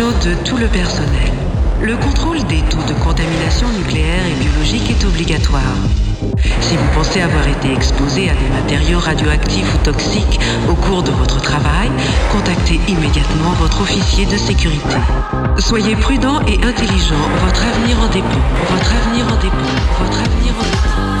De tout le personnel. Le contrôle des taux de contamination nucléaire et biologique est obligatoire. Si vous pensez avoir été exposé à des matériaux radioactifs ou toxiques au cours de votre travail, contactez immédiatement votre officier de sécurité. Soyez prudent et intelligent, votre avenir en dépend. Votre avenir en dépend. Votre avenir en dépend.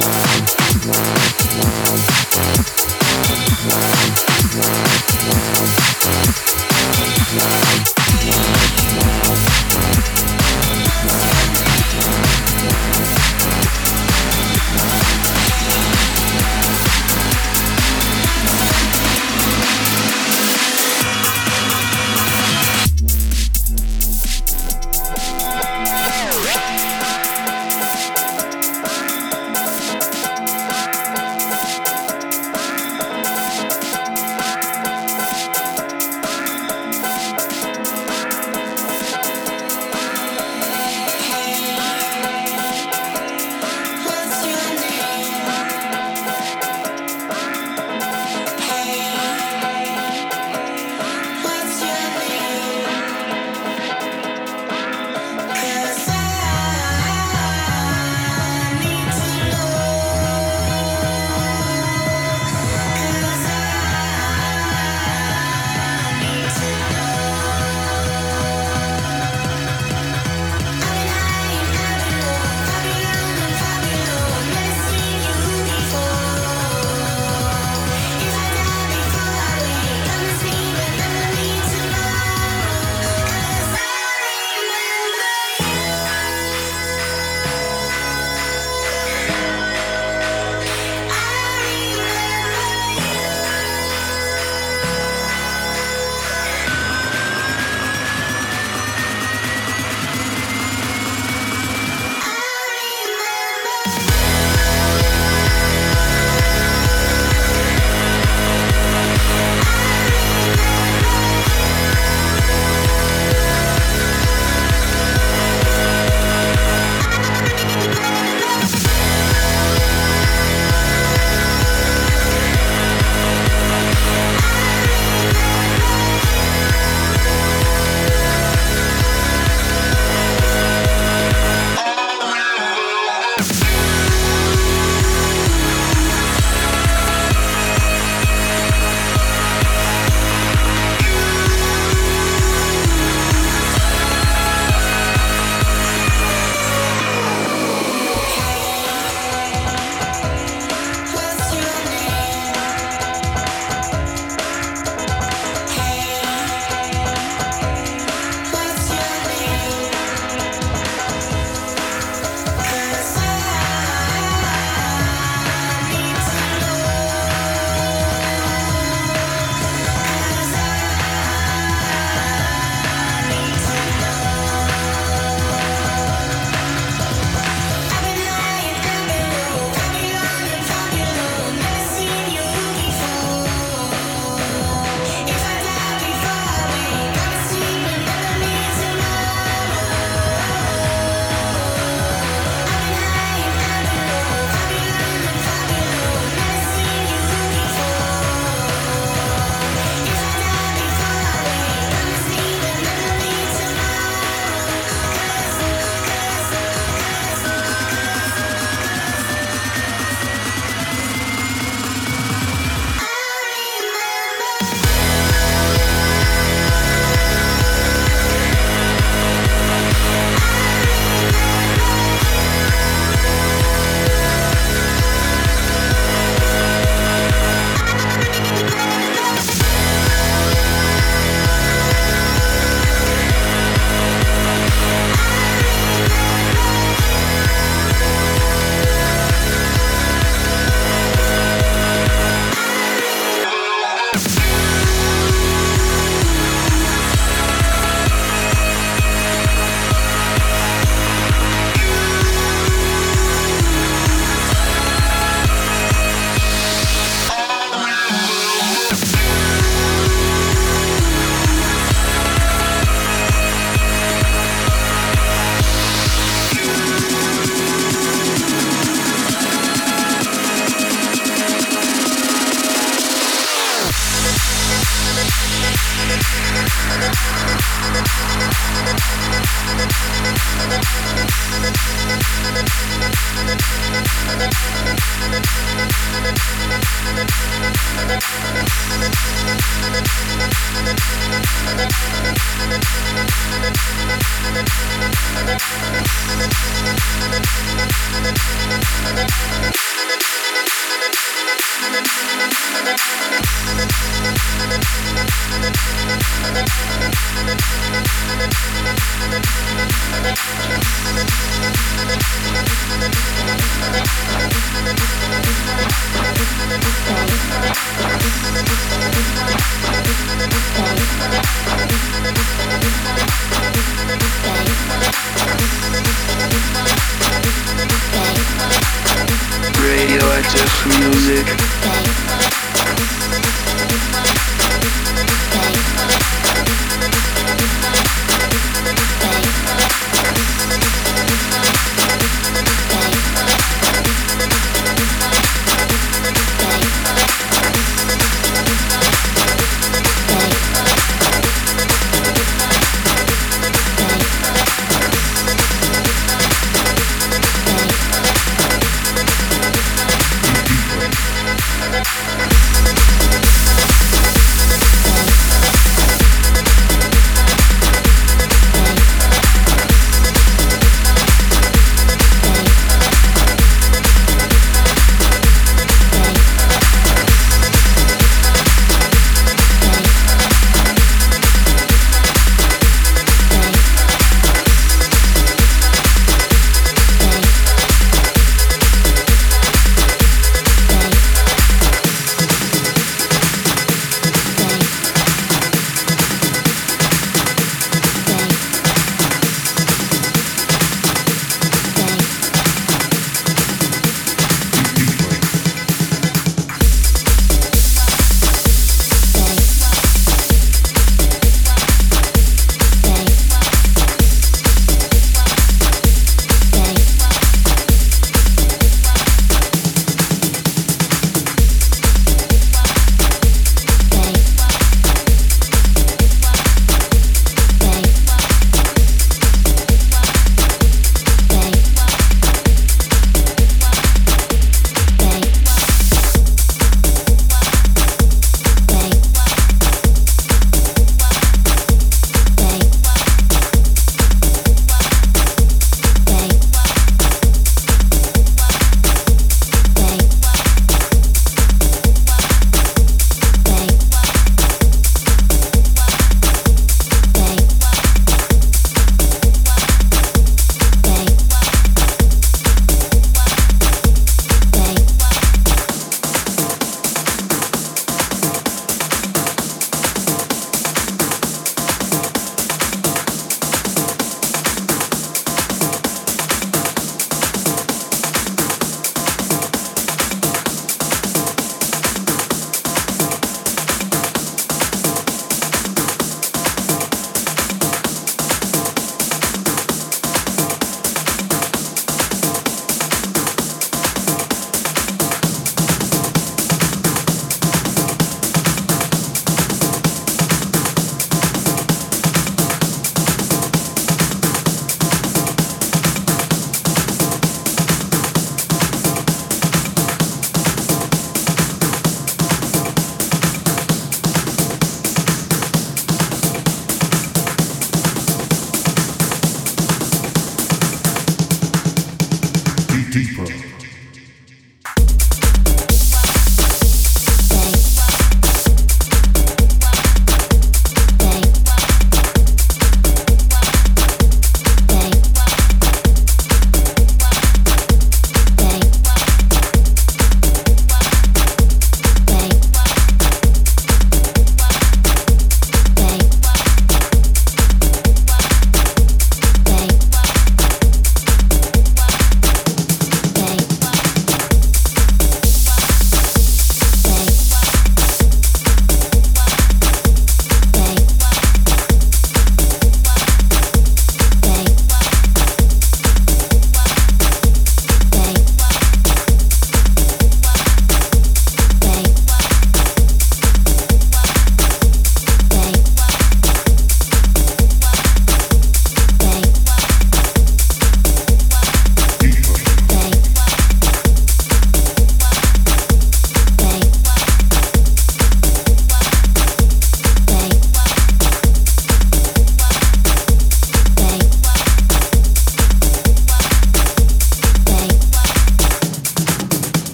one, one.